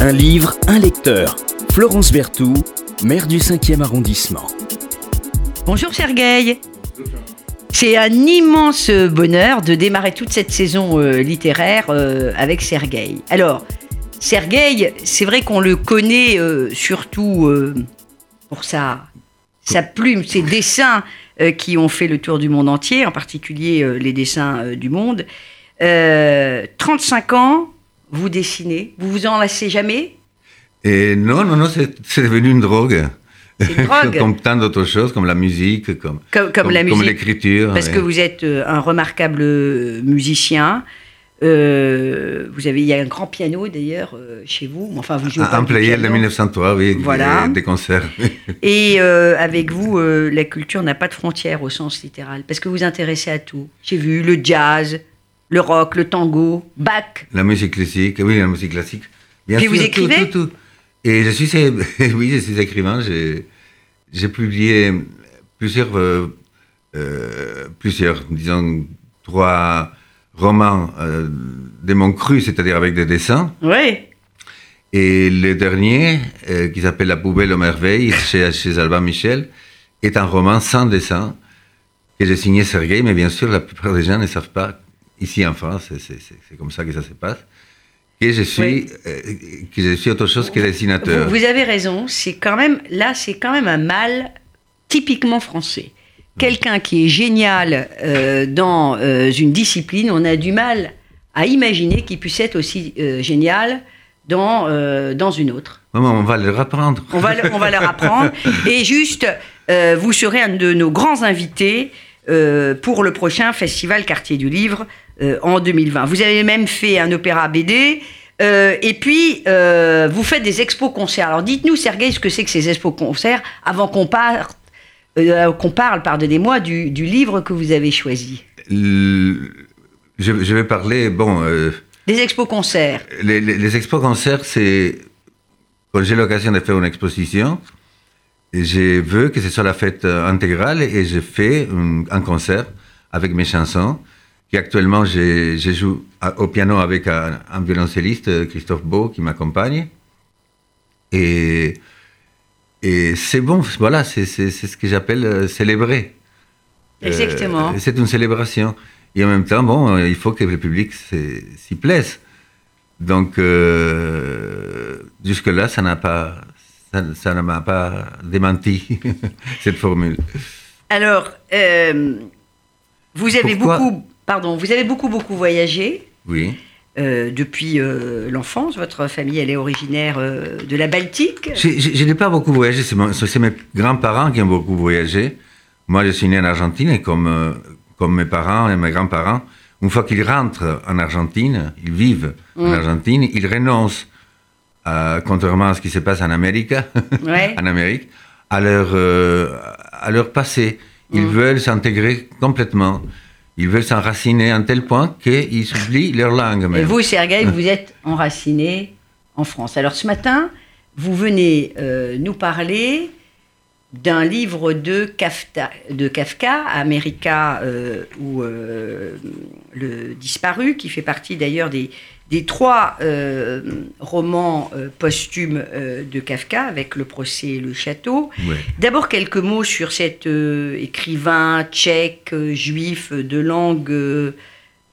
Un livre, un lecteur. Florence Berthoud, maire du 5e arrondissement. Bonjour Sergueï. C'est un immense bonheur de démarrer toute cette saison euh, littéraire euh, avec Sergueï. Alors, Sergueï, c'est vrai qu'on le connaît euh, surtout pour sa, plume, ses dessins qui ont fait le tour du monde entier, en particulier les dessins du monde. Euh, 35 ans, vous dessinez, vous vous en lassez jamais? Et non, non, non, c'est devenu une drogue. C'est une drogue. comme tant d'autres choses, comme la musique, comme, Comme, l'écriture. Parce ouais. que vous êtes euh, un remarquable euh, musicien. Euh, vous avez, il y a un grand piano d'ailleurs euh, chez vous. Enfin, vous jouez pas Un du player de piano. 1903, oui, Voilà. des, des concerts. Et euh, avec vous, la culture n'a pas de frontières au sens littéral, parce que vous vous intéressez à tout. J'ai vu le jazz, le rock, le tango, Bach. La musique classique, oui, la musique classique. Bien Puis sûr, vous écrivez tout, tout. Et je suis, oui, je suis écrivain. J'ai, publié plusieurs, euh, euh, plusieurs, disons, trois romans euh, de mon cru, c'est-à-dire avec des dessins. Oui. Et le dernier, qui s'appelle La poubelle aux merveilles, chez, chez Alban Michel, est un roman sans dessin que j'ai signé Sergueï, mais bien sûr, la plupart des gens ne savent pas, ici en France, c'est- comme ça que ça se passe, que je suis, Oui. euh, que je suis autre chose que dessinateur. Vous, vous avez raison. C'est quand même là, c'est quand même un mal typiquement français. Quelqu'un qui est génial euh, dans euh, une discipline, on a du mal à imaginer qu'il puisse être aussi génial dans euh, dans une autre. On va le reprendre. On va, le- on va leur apprendre. Et juste, euh, vous serez un de nos grands invités euh, pour le prochain Festival Quartier du Livre euh, en 2020. Vous avez même fait un opéra BD. euh, et puis, vous faites des expos-concerts. Alors, dites-nous, Sergueï, ce que c'est que ces expos-concerts avant qu'on parte, qu'on parle, pardonnez-moi, du, du livre que vous avez choisi. Le- je, je vais parler, bon, Des expos-concerts. les, les, les expos concerts, c'est quand j'ai l'occasion de faire une exposition, je veux que ce soit la fête euh, intégrale et je fais un, un concert avec mes chansons. Qui actuellement, je, je joue au piano avec un, un violoncelliste, euh, Christophe Beau, qui m'accompagne. Et, et c'est bon, voilà, c'est ce que j'appelle euh, célébrer. Euh, Exactement. c'est une célébration. Et en même temps, bon, euh, il faut que le public s'y s'y plaise. Donc, euh, jusque-là, ça n'a pas, ça, ça ne m'a pas démenti, cette formule. Alors, euh, vous avez Pourquoi beaucoup, pardon, vous avez beaucoup, beaucoup voyagé. Oui. euh, depuis euh, l'enfance. Votre famille, elle est originaire de la Baltique. Je, je- je n'ai pas beaucoup voyagé, c'est mon- c'est mes grands-parents qui ont beaucoup voyagé. Moi, je suis né en Argentine et comme, comme mes parents et mes grands-parents, une fois qu'ils rentrent en Argentine, ils vivent en Argentine, ils renoncent, à, contrairement à ce qui se passe en Amérique, Ouais. en Amérique, à leur, euh, à leur passé. Ils veulent s'intégrer complètement. Ils veulent s'enraciner à un tel point qu'ils oublient leur langue. Et même. vous, Sergueï, vous êtes enraciné en France. Alors ce matin, vous venez euh, nous parler d'un livre de Kafka, de Kafka America euh, ou euh, le disparu, qui fait partie d'ailleurs des, des trois euh, romans posthumes de Kafka, avec le procès et le château. Ouais. D'abord quelques mots sur cet écrivain tchèque, juif de langue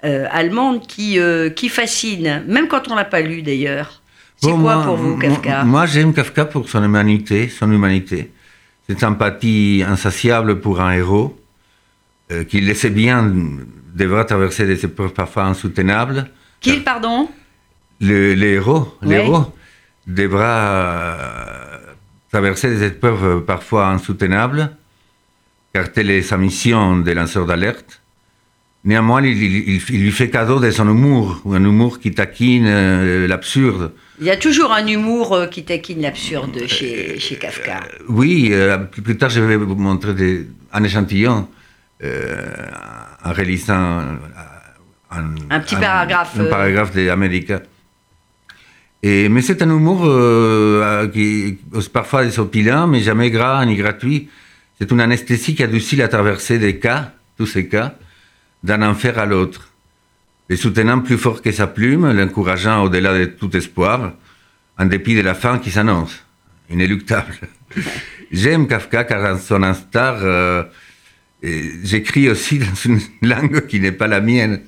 allemande qui, qui fascine, même quand on l'a pas lu d'ailleurs. C'est Bon, quoi moi- pour vous, moi- Kafka? Moi, j'aime Kafka pour son humanité, son humanité. Cette empathie insatiable pour un héros euh, qui le sait bien devra traverser des épreuves parfois insoutenables. Qui, pardon? Le, le héros, devra euh, traverser des épreuves euh, parfois insoutenables, car telle est sa mission de lanceur d'alerte. Néanmoins, il, il- il- il lui fait cadeau de son humour, un humour qui taquine euh, l'absurde. Il y a toujours un humour euh, qui taquine l'absurde chez, chez Kafka. Oui, euh, plus, plus tard, je vais vous montrer des, un échantillon en relisant euh, un, Un petit paragraphe, Un, euh. paragraphe d'Amérique. Et, mais c'est un humour qui est parfois désopilant, mais jamais gras ni gratuit. C'est une anesthésie qui adoucit la traversée des cas, tous ces cas, d'un enfer à l'autre. Les soutenant plus fort que sa plume, l'encourageant au-delà de tout espoir, en dépit de la fin qui s'annonce, inéluctable. J'aime Kafka car dans son instar, euh, j'écris aussi dans une langue qui n'est pas la mienne.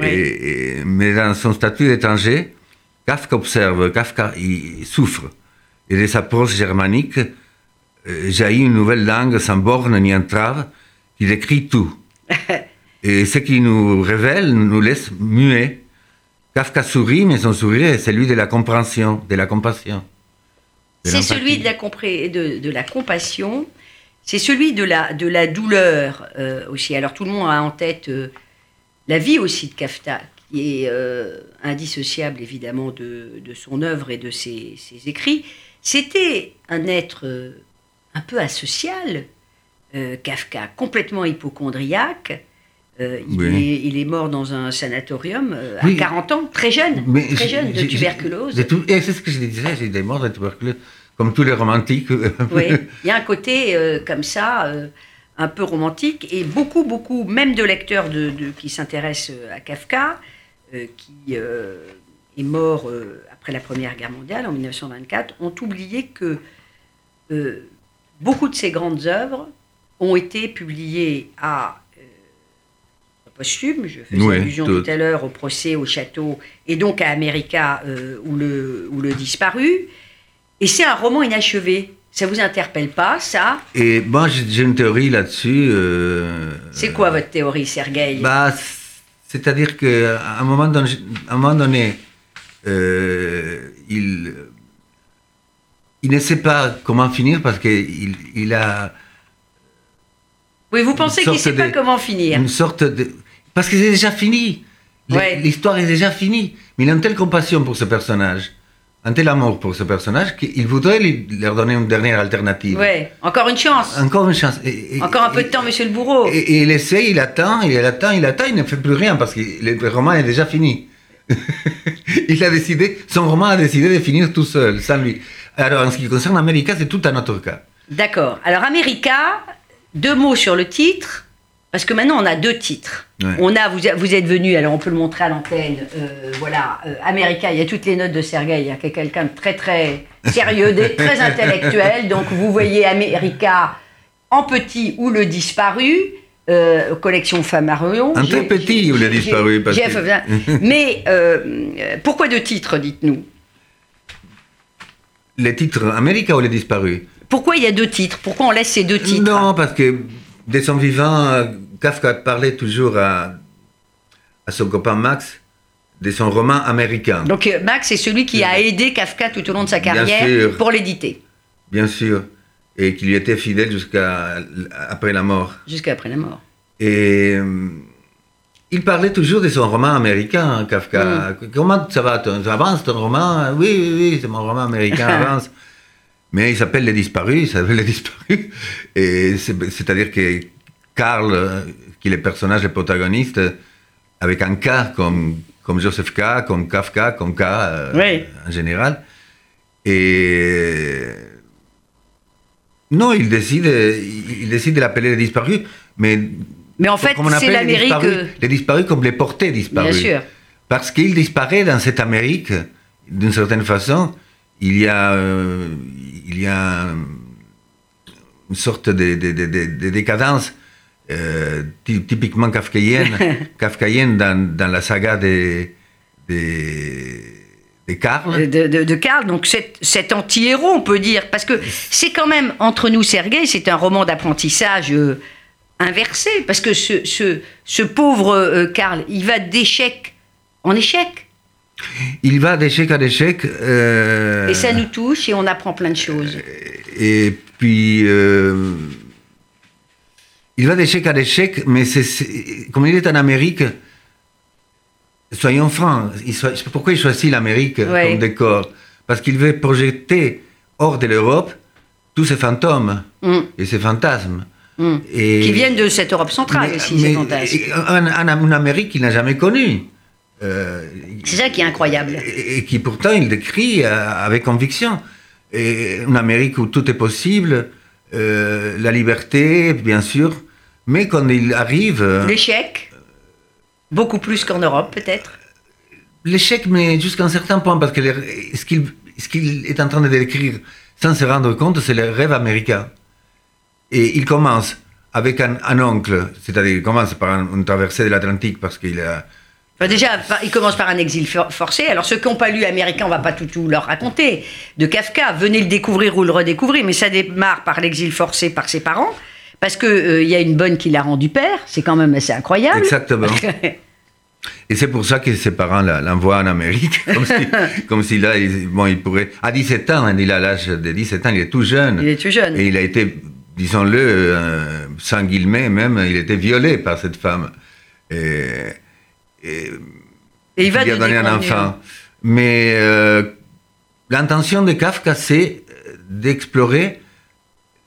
Oui. Et- et- mais dans son statut d'étranger, Kafka observe, Kafka il souffre. Et de sa prose germanique euh, jaillit une nouvelle langue sans borne ni entrave qui décrit tout. Et ce qui nous révèle nous laisse muets. Kafka sourit, mais son sourire est celui de la compréhension, de la compassion. C'est celui de la, de, de la compassion, c'est celui de la, de la douleur euh, aussi. Alors tout le monde a en tête euh, la vie aussi de Kafka, qui est euh, indissociable évidemment de, de son œuvre et de ses, ses écrits. C'était un être un peu asocial, Kafka, complètement hypochondriaque. Euh, il, Oui. est, il est mort dans un sanatorium euh, Oui. à 40 ans, très jeune, Mais très jeune, de tuberculose. tout- et c'est ce que je disais, j'ai des morts de tuberculose, comme tous les romantiques. Oui, il y a un côté euh, comme ça, un peu romantique, et beaucoup, beaucoup, même de lecteurs de, de- qui s'intéressent à Kafka, qui est mort après la Première Guerre mondiale, en 1924, ont oublié que beaucoup de ses grandes œuvres ont été publiées à posthume, je faisais Oui, allusion tout. tout à l'heure au procès au château, et donc à America, euh, où, le, où le disparu. Et c'est un roman inachevé. Ça vous interpelle pas, ça? Et moi, j'ai j'ai une théorie là-dessus. euh, C'est quoi votre théorie, Sergueï? Bah, C'est-à-dire qu'à un moment donné, à un moment donné euh, il, il ne sait pas comment finir parce qu'il il a Oui, vous pensez qu'il ne sait pas comment finir? une sorte de... Parce que c'est déjà fini. Ouais. L'histoire est déjà finie. Mais il a une telle compassion pour ce personnage, un tel amour pour ce personnage, qu'il voudrait lui, leur donner une dernière alternative. Ouais, encore une chance. Encore une chance. Et- et- Encore un peu et- de temps, monsieur le bourreau. Et, et il essaie, il attend, il attend, il attend, il ne fait plus rien parce que le roman est déjà fini. il a décidé, son roman a décidé de finir tout seul, sans lui. Alors, en ce qui concerne America, c'est tout un autre cas. D'accord. Alors, America, deux mots sur le titre, parce que maintenant on a deux titres. Ouais. On a, vous, vous êtes venu, alors on peut le montrer à l'antenne, euh, voilà, euh, America, il y a toutes les notes de Sergueï, il y a quelqu'un de très très sérieux, très intellectuel, donc vous voyez America en petit ou le disparu, euh, collection Famarion. Un très petit ou le disparu, parce que- Mais euh, euh, pourquoi deux titres, dites-nous? Les titres America ou les disparus? Pourquoi il y a deux titres? Pourquoi on laisse ces deux titres? Non, parce que dès son vivant, euh, Kafka parlait toujours à, à son copain Max de son roman américain. Donc euh, Max est celui qui a aidé Kafka tout au long de sa carrière sûr. pour l'éditer, Bien sûr. Et qui lui était fidèle jusqu'à après la mort. jusqu'à après la mort. Et euh, il parlait toujours de son roman américain, Kafka. Comment ça va ton- Ça avance ton roman? Oui, oui, oui, c'est mon roman américain, avance. Mais il s'appelle Les Disparus, il s'appelle Les Disparus. Et c'est- c'est-à-dire que Karl, qui est le personnage, le protagoniste, avec un K comme, comme Joseph K, comme Kafka, comme K euh, Oui. en général. Et non, il décide, il décide de l'appeler Les Disparus, mais Mais en fait, c'est les l'Amérique. disparus, euh, les disparus comme les portés disparus. Bien sûr. Parce qu'il disparaît dans cette Amérique, d'une certaine façon, il y a, euh, il y a une sorte de, de- de- de- de décadence euh, ty- typiquement kafkaïenne, kafkaïenne dans, dans la saga des, des, des Karl. de, Karl, donc cet, cet anti-héros, on peut dire, parce que c'est quand même, entre nous, Sergueï, c'est un roman d'apprentissage euh, inversé, parce que ce, ce, ce pauvre euh, Karl, il va d'échec en échec, Il va d'échec à d'échec. euh, et ça nous touche, et on apprend plein de choses. Et puis, euh, il va d'échec à d'échec, mais c'est, comme il est en Amérique, soyons francs, il so- pourquoi il choisit l'Amérique Ouais. comme décor Parce qu'il veut projeter hors de l'Europe tous ces fantômes Mm. et ces fantasmes. Mm. Et, Qui viennent de cette Europe centrale mais- aussi, mais- ces fantasmes. en, en- en Amérique qu'il n'a jamais connue. Euh, C'est ça qui est incroyable. et, et qui pourtant il décrit euh, avec conviction. Et une Amérique où tout est possible, euh, la liberté, bien sûr, mais quand il arrive, L'échec, beaucoup plus qu'en Europe peut-être. l'échec, mais jusqu'à un certain point, parce que les- ce qu'il est en train de décrire sans se rendre compte, c'est le rêve américain. Et il commence avec un, un oncle, c'est-à-dire il commence par un- une traversée de l'Atlantique parce qu'il a... Enfin, déjà, il commence par un exil for- forcé. Alors, ceux qui n'ont pas lu Américain, on va pas tout, tout leur raconter. De Kafka, venez le découvrir ou le redécouvrir, mais ça démarre par l'exil forcé par ses parents, parce que euh, y a une bonne qui l'a rendu père. C'est quand même assez incroyable. Exactement. Et c'est pour ça que ses parents l'envoient en Amérique, comme si, comme si là, il, bon, il pourrait... À 17 ans, hein, il a l'âge de 17 ans, il est tout jeune. il est tout jeune. Et il a été, disons-le, euh, sans guillemets même, il a été violé par cette femme. Et, et Et il va lui a donné un enfant. Mais euh, l'intention de Kafka, c'est d'explorer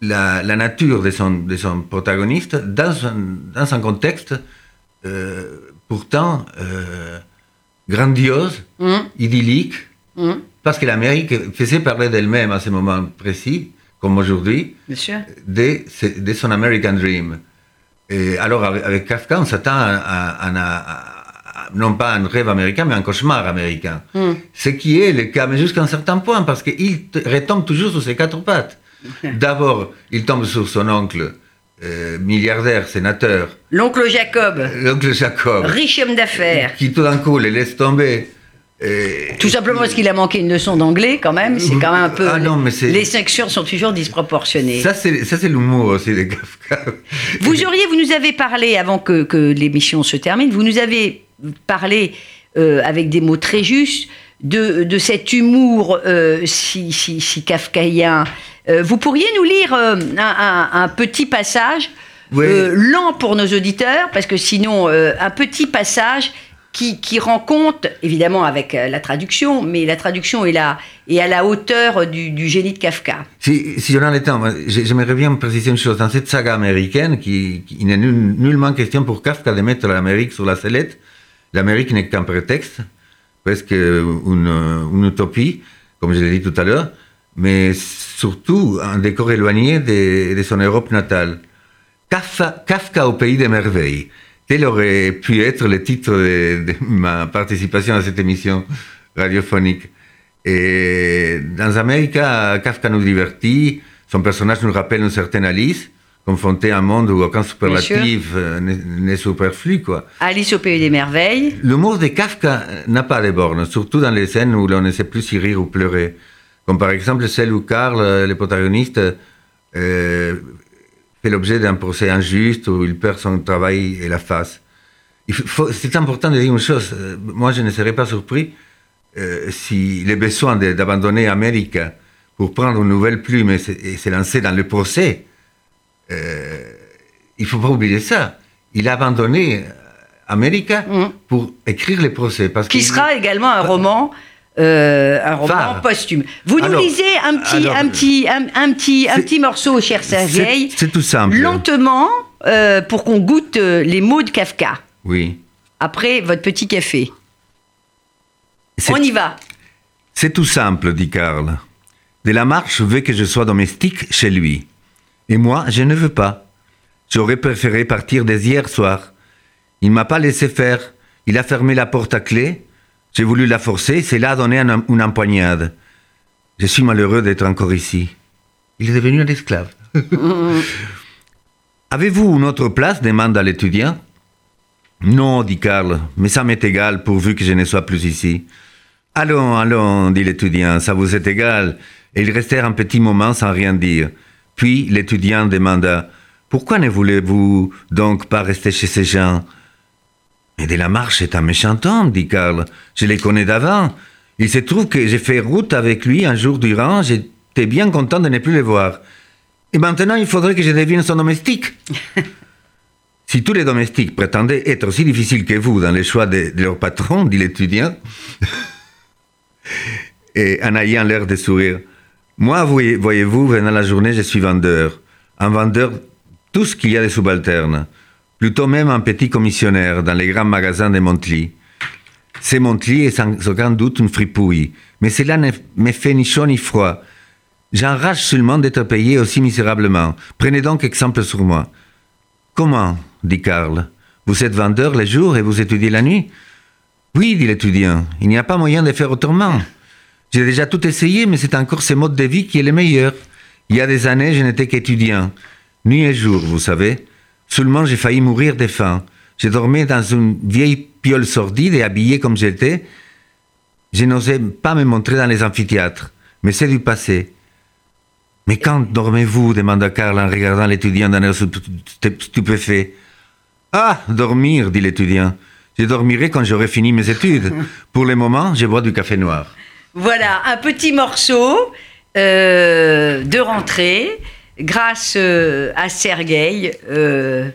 la, la nature de son, de son protagoniste dans un, dans un contexte euh, pourtant euh, grandiose, Hum, idyllique, hum, parce que l'Amérique faisait parler d'elle-même à ce moment précis, comme aujourd'hui, de, de son American Dream. Et alors, avec, Kafka, on s'attend à, à- à- à- à- non pas un rêve américain, mais un cauchemar américain. Hum. Ce qui est le cas, mais jusqu'à un certain point, parce qu'il retombe toujours sur ses quatre pattes. D'abord, il tombe sur son oncle, euh, milliardaire, sénateur, L'oncle Jacob, l'oncle Jacob, riche homme d'affaires. qui tout d'un coup les laisse tomber. Et- Tout simplement parce qu'il a manqué une leçon d'anglais, quand même. C'est quand même un peu. Ah non, mais c'est- les sanctions sont toujours disproportionnées. Ça, c'est ça, c'est l'humour aussi de Kafka. Vous auriez, vous nous avez parlé avant que, que l'émission se termine, vous nous avez parlé euh, avec des mots très justes de, de cet humour euh, si, si, si kafkaïen. Euh, vous pourriez nous lire un, un- un petit passage Oui. lent pour nos auditeurs, parce que sinon, un petit passage qui, qui rend compte, évidemment avec la traduction, mais la traduction est, là, est à la hauteur du, du génie de Kafka. Si, si on en est temps, j'aimerais bien préciser une chose. Dans cette saga américaine, qui, qui- il n'est nul- nullement question pour Kafka de mettre l'Amérique sur la sellette. L'Amérique n'est qu'un prétexte, presque une, utopie, comme je l'ai dit tout à l'heure, mais surtout un décor éloigné de, son Europe natale. Kafka, au pays des merveilles. Tel aurait pu être le titre de, de ma participation à cette émission radiophonique. Et dans America, Kafka nous divertit. Son personnage nous rappelle une certaine Alice, confrontée à un monde où aucun superlatif euh, n'est superflu, quoi. Alice au pays des merveilles. L'humour de Kafka n'a pas de bornes, surtout dans les scènes où l'on ne sait plus si rire ou pleurer. Comme par exemple celle où Karl, euh, le protagoniste, euh, fait l'objet d'un procès injuste, où il perd son travail et la face. C'est important de dire une chose, moi je ne serais pas surpris euh, si les besoins de- d'abandonner Amérique pour prendre une nouvelle plume et se lancer dans le procès, euh, il faut pas oublier ça. Il a abandonné Amérique Mhm. pour écrire les procès. Parce qui sera également un roman, euh, un roman posthume. Vous nous Alors, lisez un petit, alors, un petit, un, un petit, un petit morceau, cher Sergei, C'est tout simple. lentement, euh, pour qu'on goûte euh, les mots de Kafka. Oui. Après votre petit café. On y va. C'est tout simple, dit Karl. De la marche veut que je sois domestique chez lui. Et moi, je ne veux pas. J'aurais préféré partir dès hier soir. Il m'a pas laissé faire. Il a fermé la porte à clé. J'ai voulu la forcer, c'est là a donné un- une empoignade. Je suis malheureux d'être encore ici. Il est devenu un esclave. Avez-vous une autre place demanda l'étudiant. Non, dit Karl, mais ça m'est égal pourvu que je ne sois plus ici. Allons, allons, dit l'étudiant, ça vous est égal. Et ils restèrent un petit moment sans rien dire. Puis l'étudiant demanda Pourquoi ne voulez-vous donc pas rester chez ces gens? Mais de la marche est un méchant homme, dit Karl. Je les connais d'avant. Il se trouve que j'ai fait route avec lui un jour durant. J'étais bien content de ne plus le voir. Et maintenant, il faudrait que je devienne son domestique. Si tous les domestiques prétendaient être aussi difficiles que vous dans les choix de, de leur patron, dit l'étudiant, et en ayant l'air de sourire, moi, voyez- voyez-vous, venant la journée, je suis vendeur. Un vendeur, tout ce qu'il y a de subalternes. Plutôt même un petit commissionnaire dans les grands magasins de Montly. C'est Montly et sans aucun doute une fripouille. Mais cela ne me fait ni chaud ni froid. J'enrage seulement d'être payé aussi misérablement. Prenez donc exemple sur moi. Comment dit Karl. Vous êtes vendeur les jours et vous étudiez la nuit? Oui, dit l'étudiant. Il n'y a pas moyen de faire autrement. J'ai déjà tout essayé, mais c'est encore ce mode de vie qui est le meilleur. Il y a des années, je n'étais qu'étudiant. Nuit et jour, vous savez. Seulement, j'ai failli mourir de faim. Je dormais dans une vieille piole sordide et habillé comme j'étais. Je n'osais pas me montrer dans les amphithéâtres. Mais c'est du passé. Mais quand dormez-vous demanda Karl en regardant l'étudiant d'un air stupéfait. Ah, dormir, dit l'étudiant. Je dormirai quand j'aurai fini mes études. Pour le moment, je bois du café noir. Voilà, un petit morceau euh, de rentrée grâce euh, à Sergueï, euh,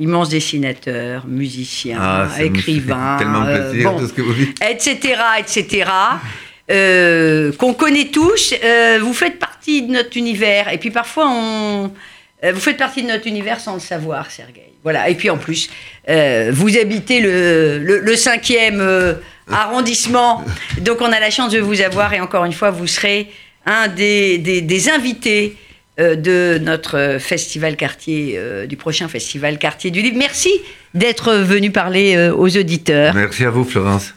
immense dessinateur, musicien, Ah, écrivain, tellement plaisir, bon, tout ce que vous dites. etc., etc. qu'on connaît tous. Vous faites partie de notre univers. Et puis parfois, on, vous faites partie de notre univers sans le savoir, Sergueï. Voilà. Et puis en plus, vous habitez le, le, le cinquième arrondissement. Donc on a la chance de vous avoir. Et encore une fois, vous serez un des, des, invités euh, de notre festival quartier, euh, du prochain festival quartier du livre. Merci d'être venu parler euh, aux auditeurs. Merci à vous, Florence.